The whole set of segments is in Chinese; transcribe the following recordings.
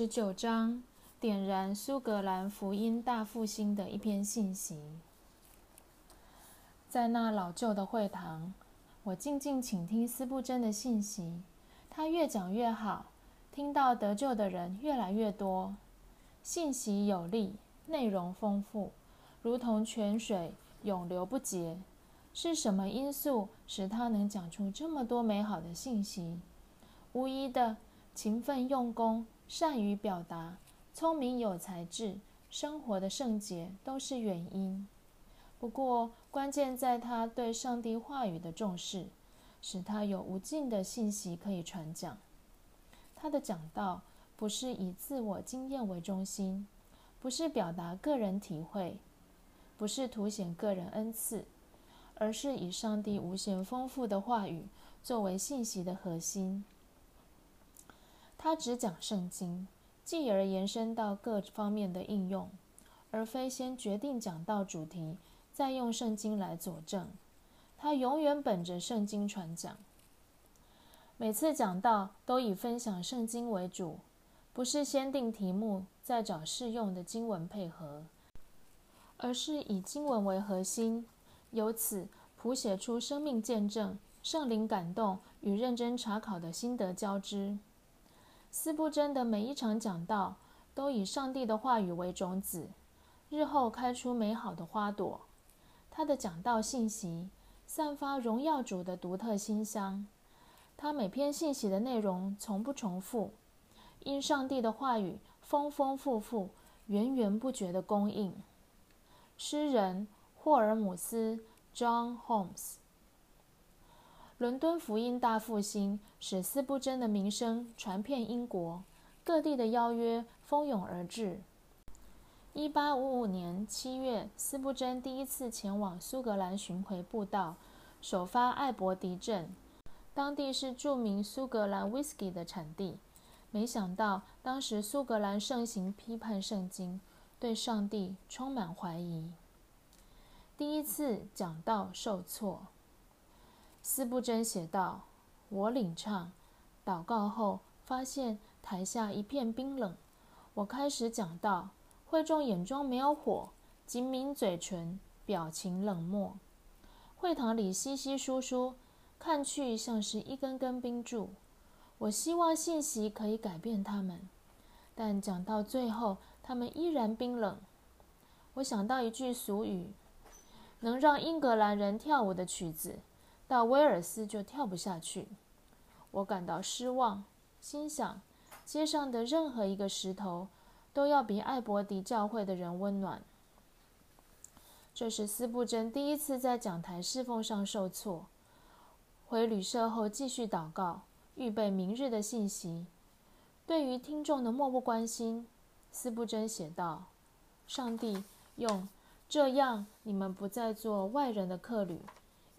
十九章，点燃苏格兰福音大复兴的一篇信息。在那老旧的会堂，我静静倾听斯布真的信息。他越讲越好，听到得救的人越来越多。信息有力，内容丰富，如同泉水永流不竭。是什么因素使他能讲出这么多美好的信息？无疑的，勤奋用功。善于表达、聪明有才智、生活的圣洁都是原因。不过，关键在他对上帝话语的重视，使他有无尽的信息可以传讲。他的讲道不是以自我经验为中心，不是表达个人体会，不是凸显个人恩赐，而是以上帝无限丰富的话语作为信息的核心。他只讲圣经，继而延伸到各方面的应用，而非先决定讲到主题，再用圣经来佐证。他永远本着圣经传讲，每次讲到都以分享圣经为主，不是先定题目再找适用的经文配合，而是以经文为核心，由此谱写出生命见证、圣灵感动与认真查考的心得交织。斯布真的每一场讲道都以上帝的话语为种子，日后开出美好的花朵。他的讲道信息散发荣耀主的独特馨香。他每篇信息的内容从不重复，因上帝的话语丰丰富富、源源不绝的供应。诗人霍尔姆斯 （John Holmes）。伦敦福音大复兴使斯布真的名声传遍英国，各地的邀约蜂拥而至。一八五五年七月，斯布真第一次前往苏格兰巡回布道，首发艾伯迪镇，当地是著名苏格兰 whisky 的产地。没想到，当时苏格兰盛行批判圣经，对上帝充满怀疑。第一次讲道受挫。斯布真写道：“我领唱、祷告后，发现台下一片冰冷。我开始讲道，会众眼中没有火，紧抿嘴唇，表情冷漠。会堂里稀稀疏疏，看去像是一根根冰柱。我希望信息可以改变他们，但讲到最后，他们依然冰冷。我想到一句俗语：能让英格兰人跳舞的曲子。”到威尔斯就跳不下去，我感到失望，心想街上的任何一个石头都要比艾伯迪教会的人温暖。这是斯布真第一次在讲台侍奉上受挫。回旅社后继续祷告，预备明日的信息。对于听众的漠不关心，斯布真写道：“上帝用这样，你们不再做外人的客旅。”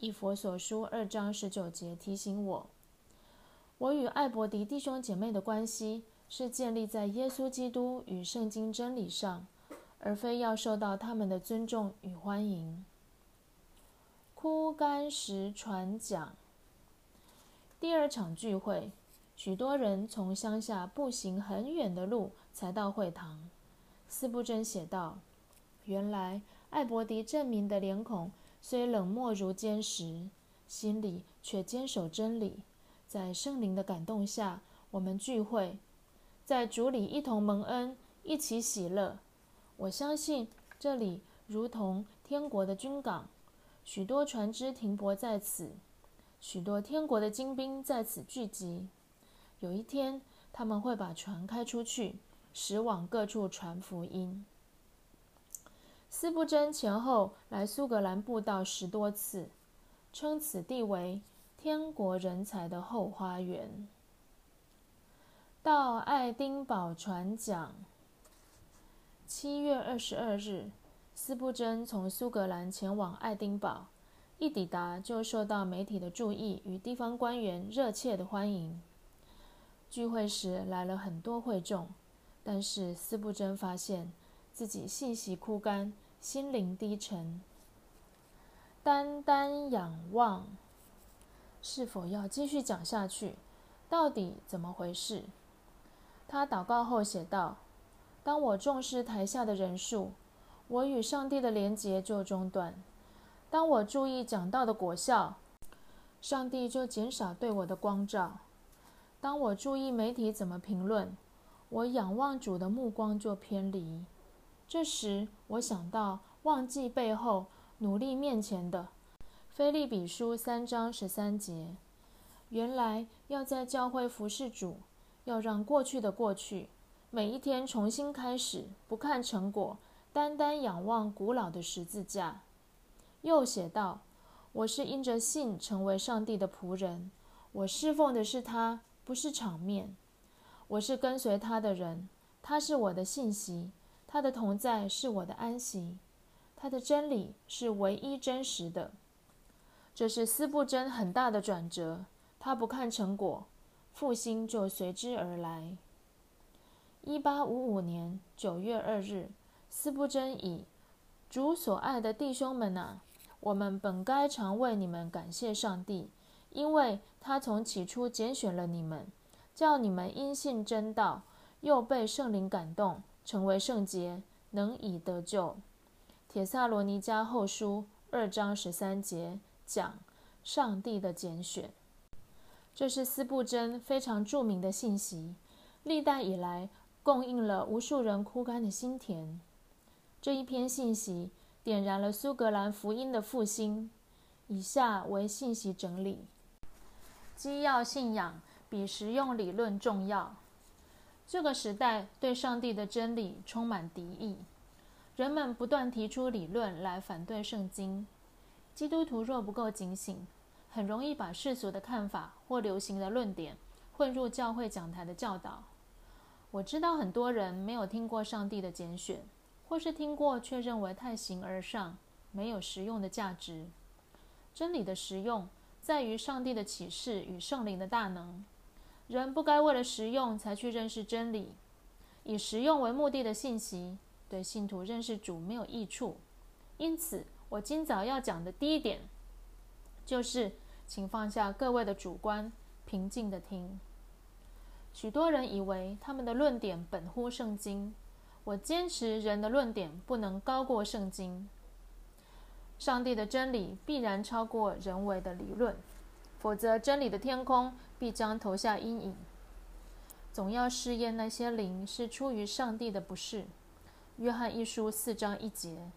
以佛所书二章十九节提醒我：我与艾伯迪弟兄姐妹的关系是建立在耶稣基督与圣经真理上，而非要受到他们的尊重与欢迎。枯干时传讲。第二场聚会，许多人从乡下步行很远的路才到会堂。斯布真写道：“原来艾伯迪证明的脸孔。”虽冷漠如坚石，心里却坚守真理。在圣灵的感动下，我们聚会，在主里一同蒙恩，一起喜乐。我相信这里如同天国的军港，许多船只停泊在此，许多天国的精兵在此聚集。有一天，他们会把船开出去，驶往各处传福音。斯布真前后来苏格兰布道十多次，称此地为“天国人才的后花园”。到爱丁堡传讲。七月二十二日，斯布真从苏格兰前往爱丁堡，一抵达就受到媒体的注意与地方官员热切的欢迎。聚会时来了很多会众，但是斯布真发现。自己信息枯干，心灵低沉，单单仰望，是否要继续讲下去？到底怎么回事？他祷告后写道：“当我重视台下的人数，我与上帝的连结就中断；当我注意讲道的果效，上帝就减少对我的光照；当我注意媒体怎么评论，我仰望主的目光就偏离。这时，我想到忘记背后，努力面前的。”菲利比书三章十三节，原来要在教会服侍主，要让过去的过去，每一天重新开始，不看成果，单单仰望古老的十字架。又写道：“我是因着信成为上帝的仆人，我侍奉的是他，不是场面。我是跟随他的人，他是我的信息，他的同在是我的安息，他的真理是唯一真实的。”这是斯布真很大的转折，他不看成果，复兴就随之而来。一八五五年九月二日，斯布真以“主所爱的弟兄们啊，我们本该常为你们感谢上帝，因为他从起初拣选了你们，叫你们因信真道，又被圣灵感动，成为圣洁，能以得救。”铁萨罗尼迦后书二章十三节。讲上帝的拣选，这是斯布真非常著名的信息，历代以来供应了无数人枯干的心田。这一篇信息点燃了苏格兰福音的复兴。以下为信息整理：基要信仰比实用理论重要。这个时代对上帝的真理充满敌意，人们不断提出理论来反对圣经。基督徒若不够警醒，很容易把世俗的看法或流行的论点混入教会讲台的教导。我知道很多人没有听过上帝的拣选，或是听过却认为太形而上，没有实用的价值。真理的实用在于上帝的启示与圣灵的大能。人不该为了实用才去认识真理，以实用为目的的信息对信徒认识主没有益处。因此。我今早要讲的第一点，就是请放下各位的主观，平静的听。许多人以为他们的论点本乎圣经，我坚持人的论点不能高过圣经。上帝的真理必然超过人为的理论，否则真理的天空必将投下阴影。总要试验那些灵是出于上帝的，不是。约翰一书四章一节。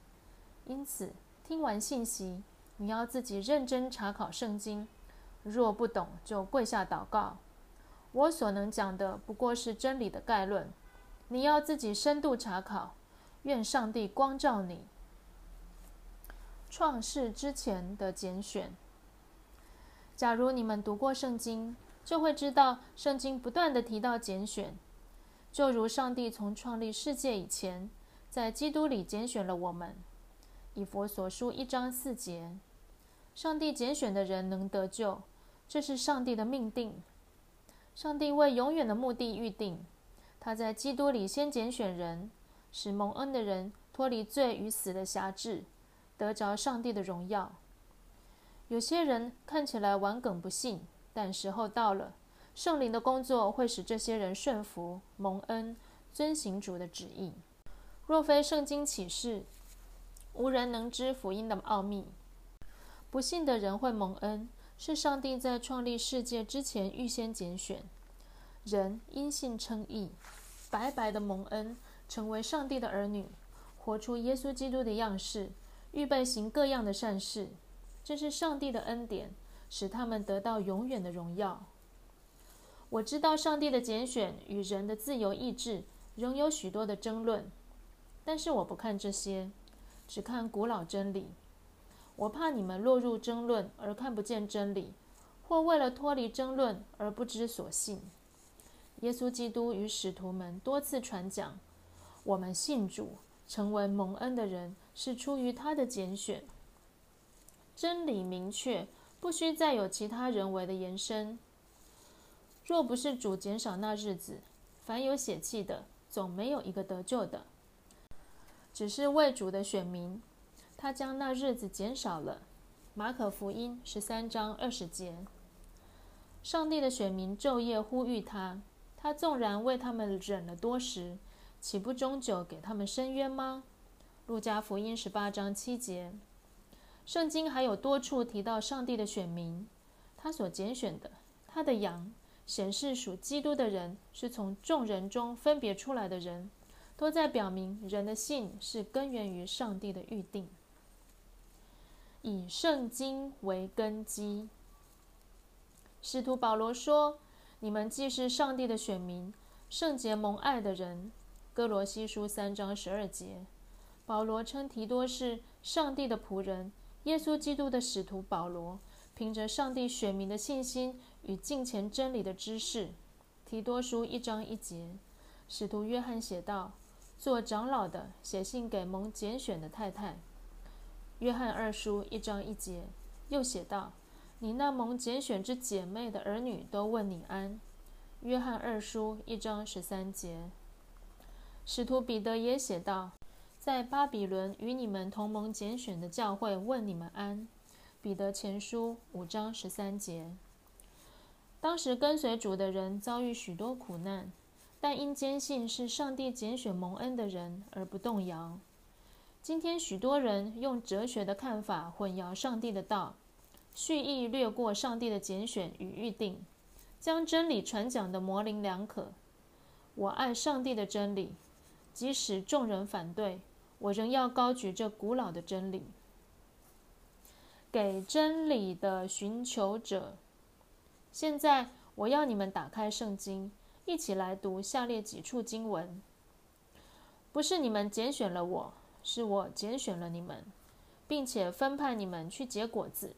因此。听完信息，你要自己认真查考圣经。若不懂，就跪下祷告。我所能讲的不过是真理的概论，你要自己深度查考。愿上帝光照你。创世之前的拣选。假如你们读过圣经，就会知道圣经不断的提到拣选，就如上帝从创立世界以前，在基督里拣选了我们。以佛所书一章四节，上帝拣选的人能得救，这是上帝的命定。上帝为永远的目的预定，他在基督里先拣选人，使蒙恩的人脱离罪与死的辖制，得着上帝的荣耀。有些人看起来顽梗不信，但时候到了，圣灵的工作会使这些人顺服、蒙恩、遵行主的旨意。若非圣经启示，无人能知福音的奥秘。不信的人会蒙恩，是上帝在创立世界之前预先拣选人，因信称义，白白的蒙恩，成为上帝的儿女，活出耶稣基督的样式，预备行各样的善事。这是上帝的恩典，使他们得到永远的荣耀。我知道上帝的拣选与人的自由意志仍有许多的争论，但是我不看这些。只看古老真理，我怕你们落入争论而看不见真理，或为了脱离争论而不知所信。耶稣基督与使徒们多次传讲，我们信主成为蒙恩的人是出于他的拣选。真理明确，不需再有其他人为的延伸。若不是主减少那日子，凡有血气的，总没有一个得救的。只是为主的选民，他将那日子减少了。马可福音十三章二十节，上帝的选民昼夜呼吁他，他纵然为他们忍了多时，岂不终久给他们伸冤吗？路加福音十八章七节。圣经还有多处提到上帝的选民，他所拣选的他的羊，显示属基督的人是从众人中分别出来的人，都在表明人的信是根源于上帝的预定。以圣经为根基，使徒保罗说：“你们既是上帝的选民，圣洁蒙爱的人。”哥罗西书三章十二节。保罗称提多是上帝的仆人。耶稣基督的使徒保罗，凭着上帝选民的信心与敬虔真理的知识，提多书一章一节，使徒约翰写道：“做长老的写信给蒙拣选的太太。”约翰二书一章一节又写道：“你那蒙拣选之姐妹的儿女都问你安。”约翰二书一章十三节，使徒彼得也写道。在巴比伦与你们同盟拣选的教会问你们安。彼得前书五章十三节。当时跟随主的人遭遇许多苦难，但因坚信是上帝拣选蒙恩的人而不动摇。今天许多人用哲学的看法混淆上帝的道，蓄意略过上帝的拣选与预定，将真理传讲的模棱两可。我爱上帝的真理，即使众人反对。我仍要高举这古老的真理，给真理的寻求者。现在，我要你们打开圣经，一起来读下列几处经文。不是你们拣选了我，是我拣选了你们，并且分派你们去结果子，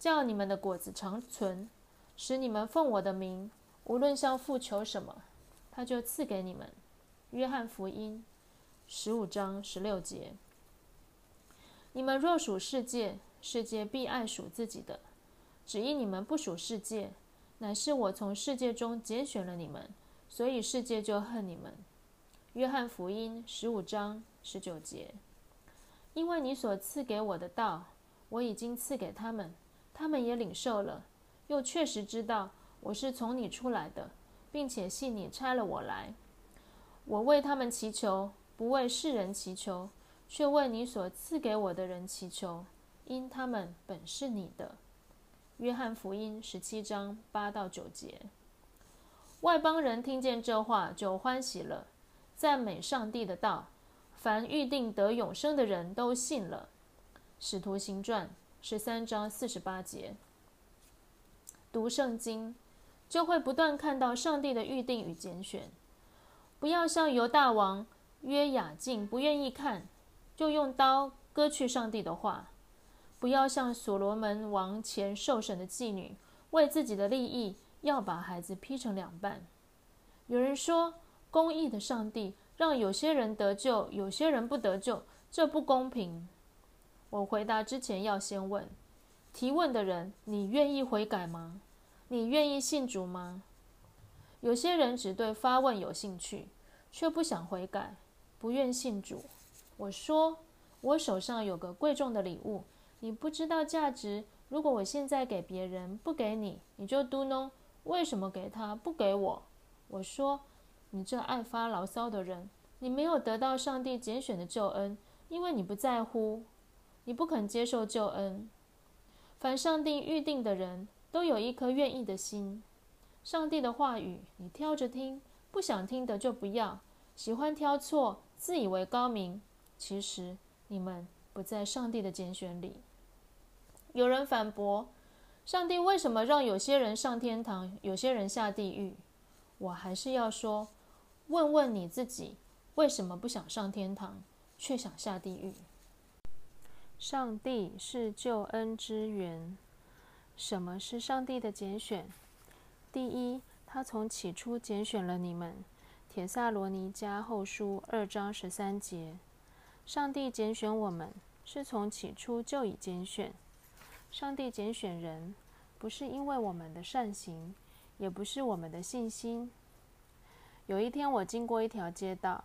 叫你们的果子长存，使你们奉我的名，无论向父求什么，他就赐给你们。约翰福音。十五章十六节：你们若属世界，世界必爱属自己的；只因你们不属世界，乃是我从世界中拣选了你们，所以世界就恨你们。约翰福音十五章十九节：因为你所赐给我的道，我已经赐给他们，他们也领受了，又确实知道我是从你出来的，并且信你差了我来。我为他们祈求。不为世人祈求，却为你所赐给我的人祈求，因他们本是你的。约翰福音十七章八到九节。外邦人听见这话就欢喜了，赞美上帝的道。凡预定得永生的人都信了。使徒行传十三章四十八节。读圣经，就会不断看到上帝的预定与拣选。不要像犹大王。约雅敬不愿意看，就用刀割去上帝的话。不要像所罗门王前受审的妓女，为自己的利益要把孩子劈成两半。有人说，公义的上帝让有些人得救，有些人不得救，这不公平。我回答之前要先问提问的人：你愿意悔改吗？你愿意信主吗？有些人只对发问有兴趣，却不想悔改。不愿信主，我说我手上有个贵重的礼物，你不知道价值。如果我现在给别人不给你，你就嘟哝：为什么给他不给我？我说你这爱发牢骚的人，你没有得到上帝拣选的救恩，因为你不在乎，你不肯接受救恩。凡上帝预定的人都有一颗愿意的心。上帝的话语，你挑着听，不想听的就不要，喜欢挑错。自以为高明，其实你们不在上帝的拣选里。有人反驳：上帝为什么让有些人上天堂，有些人下地狱？我还是要说：问问你自己，为什么不想上天堂，却想下地狱？上帝是救恩之源。什么是上帝的拣选？第一，他从起初拣选了你们。铁萨罗尼迦后书二章十三节：上帝拣选我们，是从起初就已拣选。上帝拣选人，不是因为我们的善行，也不是我们的信心。有一天，我经过一条街道，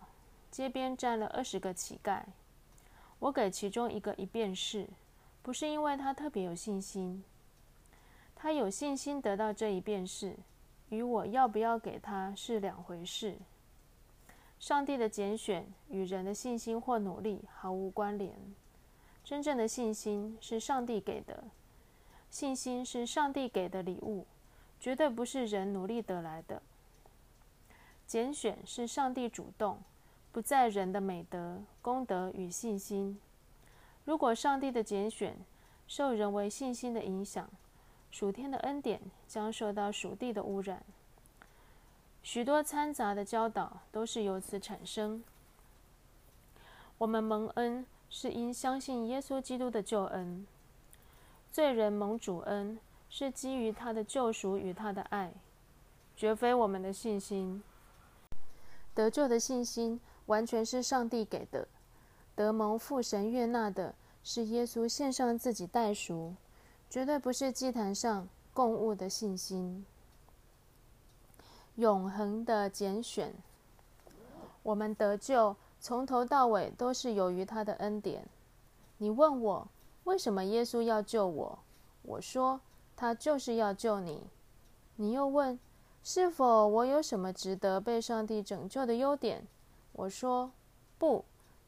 街边站了二十个乞丐。我给其中一个一便士，不是因为他特别有信心，他有信心得到这一便士，与我要不要给他是两回事。上帝的拣选与人的信心或努力毫无关联。真正的信心是上帝给的，信心是上帝给的礼物，绝对不是人努力得来的。拣选是上帝主动，不在人的美德、功德与信心。如果上帝的拣选受人为信心的影响，属天的恩典将受到属地的污染。许多掺杂的教导都是由此产生。我们蒙恩是因相信耶稣基督的救恩，罪人蒙主恩是基于他的救赎与他的爱，绝非我们的信心。得救的信心完全是上帝给的，得蒙父神悦纳的是耶稣献上自己代赎，绝对不是祭坛上供物的信心。永恒的拣选，我们得救从头到尾都是由于他的恩典。你问我为什么耶稣要救我？我说他就是要救你。你又问是否我有什么值得被上帝拯救的优点？我说不，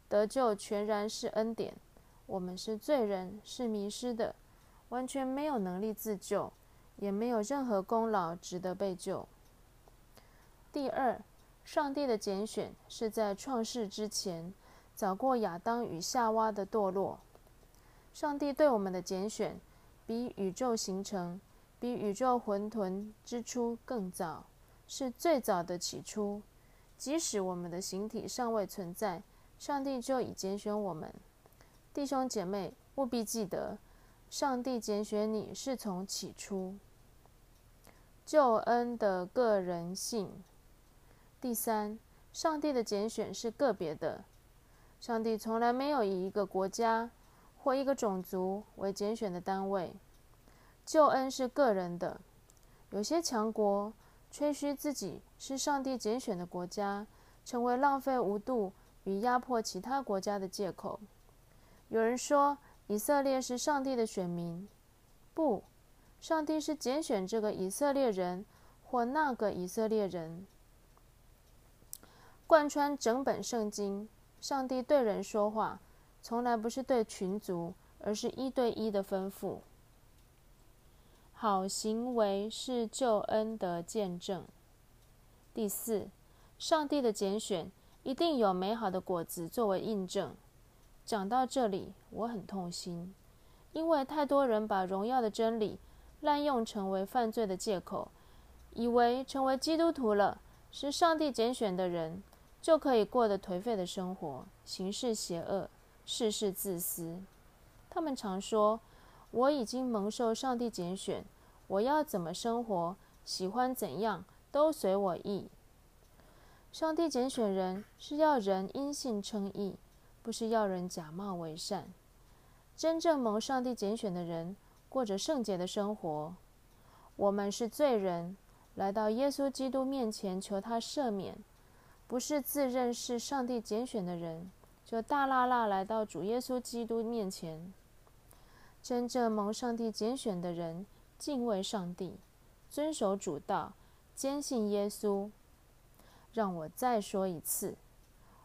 得救全然是恩典。我们是罪人，是迷失的，完全没有能力自救，也没有任何功劳值得被救。第二，上帝的拣选是在创世之前，早过亚当与夏娃的堕落。上帝对我们的拣选，比宇宙形成、比宇宙混沌之初更早，是最早的起初。即使我们的形体尚未存在，上帝就已拣选我们。弟兄姐妹，务必记得，上帝拣选你是从起初。救恩的个人性。第三，上帝的拣选是个别的。上帝从来没有以一个国家或一个种族为拣选的单位。救恩是个人的。有些强国吹嘘自己是上帝拣选的国家，成为浪费无度与压迫其他国家的借口。有人说以色列是上帝的选民。不，上帝是拣选这个以色列人或那个以色列人。贯穿整本圣经，上帝对人说话，从来不是对群族，而是一对一的吩咐。好行为是救恩的见证。第四，上帝的拣选一定有美好的果子作为印证。讲到这里，我很痛心，因为太多人把荣耀的真理滥用成为犯罪的借口，以为成为基督徒了，是上帝拣选的人。就可以过得颓废的生活，行事邪恶，事事自私。他们常说：“我已经蒙受上帝拣选，我要怎么生活，喜欢怎样，都随我意。”上帝拣选人是要人因信称义，不是要人假冒为善。真正蒙上帝拣选的人，过着圣洁的生活。我们是罪人，来到耶稣基督面前求他赦免。不是自认是上帝拣选的人，就大喇喇来到主耶稣基督面前。真正蒙上帝拣选的人，敬畏上帝，遵守主道，坚信耶稣。让我再说一次：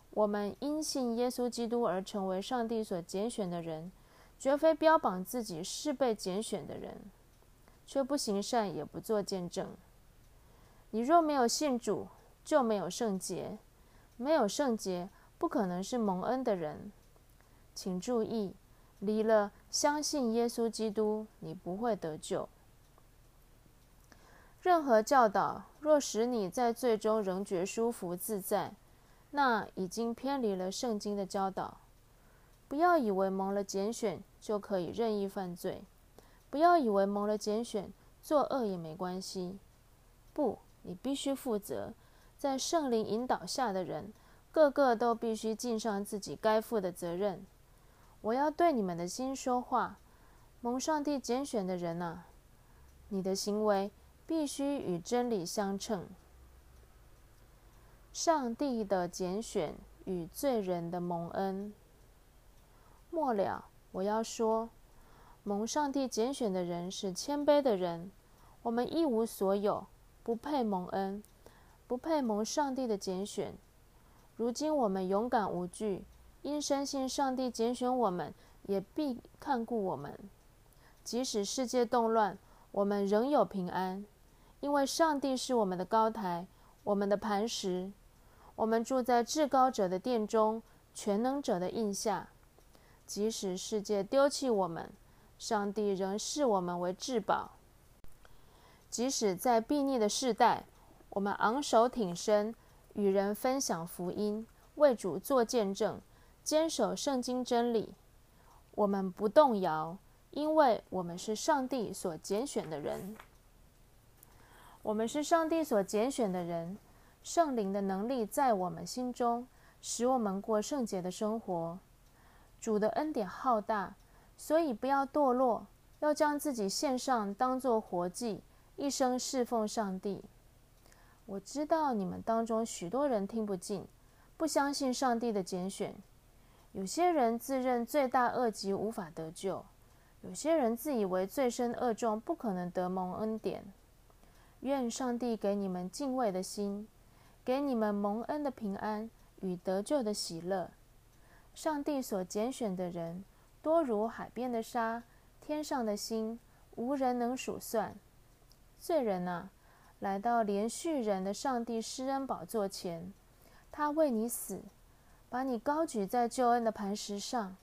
我们因信耶稣基督而成为上帝所拣选的人，绝非标榜自己是被拣选的人，却不行善，也不做见证。你若没有信主，就没有圣洁，没有圣洁，不可能是蒙恩的人。请注意，离了相信耶稣基督，你不会得救。任何教导若使你在最终仍觉舒服自在，那已经偏离了圣经的教导。不要以为蒙了拣选就可以任意犯罪，不要以为蒙了拣选作恶也没关系。不，你必须负责。在圣灵引导下的人，个个都必须尽上自己该负的责任。我要对你们的心说话，蒙上帝拣选的人啊，你的行为必须与真理相称。上帝的拣选与罪人的蒙恩。末了，我要说，蒙上帝拣选的人是谦卑的人。我们一无所有。不配蒙恩，不配蒙上帝的拣选。如今我们勇敢无惧，因深信上帝拣选我们，也必看顾我们。即使世界动乱，我们仍有平安，因为上帝是我们的高台，我们的磐石。我们住在至高者的殿中，全能者的印下。即使世界丢弃我们，上帝仍视我们为至宝。即使在悖逆的世代，我们昂首挺身，与人分享福音，为主做见证，坚守圣经真理。我们不动摇，因为我们是上帝所拣选的人。我们是上帝所拣选的人。圣灵的能力在我们心中，使我们过圣洁的生活。主的恩典浩大，所以不要堕落，要将自己献上，当作活祭，一生侍奉上帝。我知道你们当中许多人听不进，不相信上帝的拣选。有些人自认罪大恶极，无法得救；有些人自以为罪深恶重，不可能得蒙恩典。愿上帝给你们敬畏的心。给你们蒙恩的平安与得救的喜乐。上帝所拣选的人，多如海边的沙，天上的星，无人能数算。罪人啊，来到连续人的上帝施恩宝座前，他为你死，把你高举在救恩的磐石上。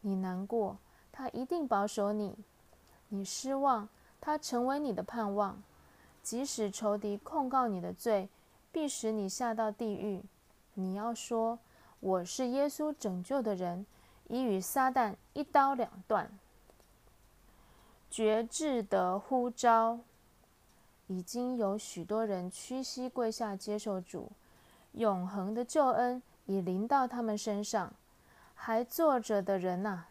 你难过，他一定保守你；你失望，他成为你的盼望。即使仇敌控告你的罪，必使你下到地狱。你要说：“我是耶稣拯救的人，已与撒旦一刀两断。”绝志的呼召，已经有许多人屈膝跪下接受主，永恒的救恩已临到他们身上。还坐着的人呐，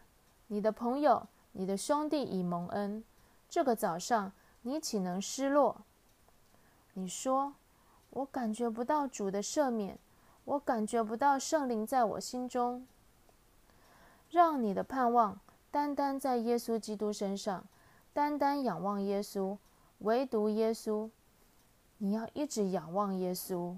你的朋友、你的兄弟已蒙恩。这个早上，你岂能失落？你说。我感觉不到主的赦免，我感觉不到圣灵在我心中。让你的盼望单单在耶稣基督身上，单单仰望耶稣，唯独耶稣。你要一直仰望耶稣。